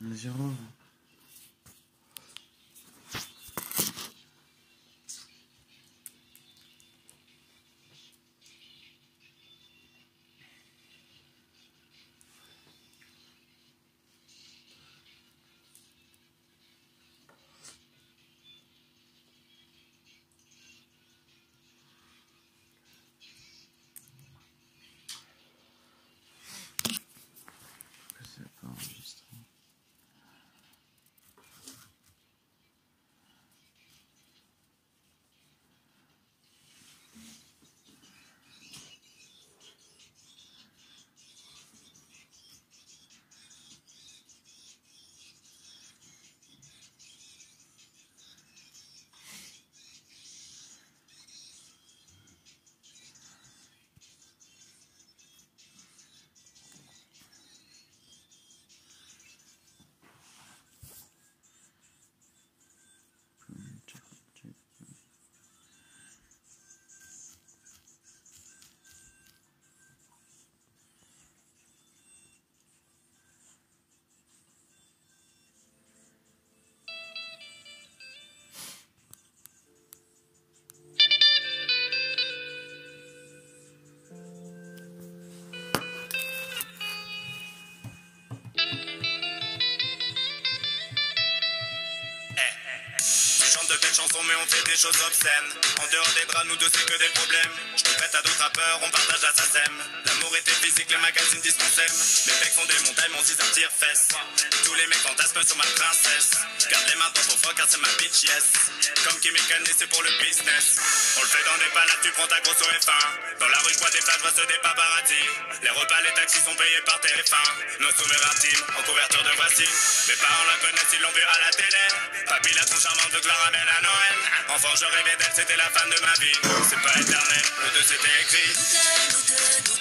Zéro. Pourquoi c'est pas enregistré de belles chansons mais on fait des choses obscènes. En dehors des draps nous deux c'est que des problèmes. Je te prête à d'autres rappeurs on partage la SACEM. L'amour était physique les magazines dispensaient. Les mecs font des montagnes mon zizar tire fesse Tous les mecs fantasment sur ma princesse. Garde les mains dans ton car c'est ma bitch yes. Comme et Kanye c'est pour le business. On le fait dans des palades tu prends ta grosse au F1 Dans la rue je vois des flashs vois des paparazzi. Les repas les taxis sont payés par TF1 Nos souverains intimes en couverture de voici. Mes parents la connaissent ils l'ont vu à la télé. Papy la trop charmante de Clara Enfant, je rêvais d'elle, c'était la femme de ma vie. C'est pas éternel, le deux c'était écrit.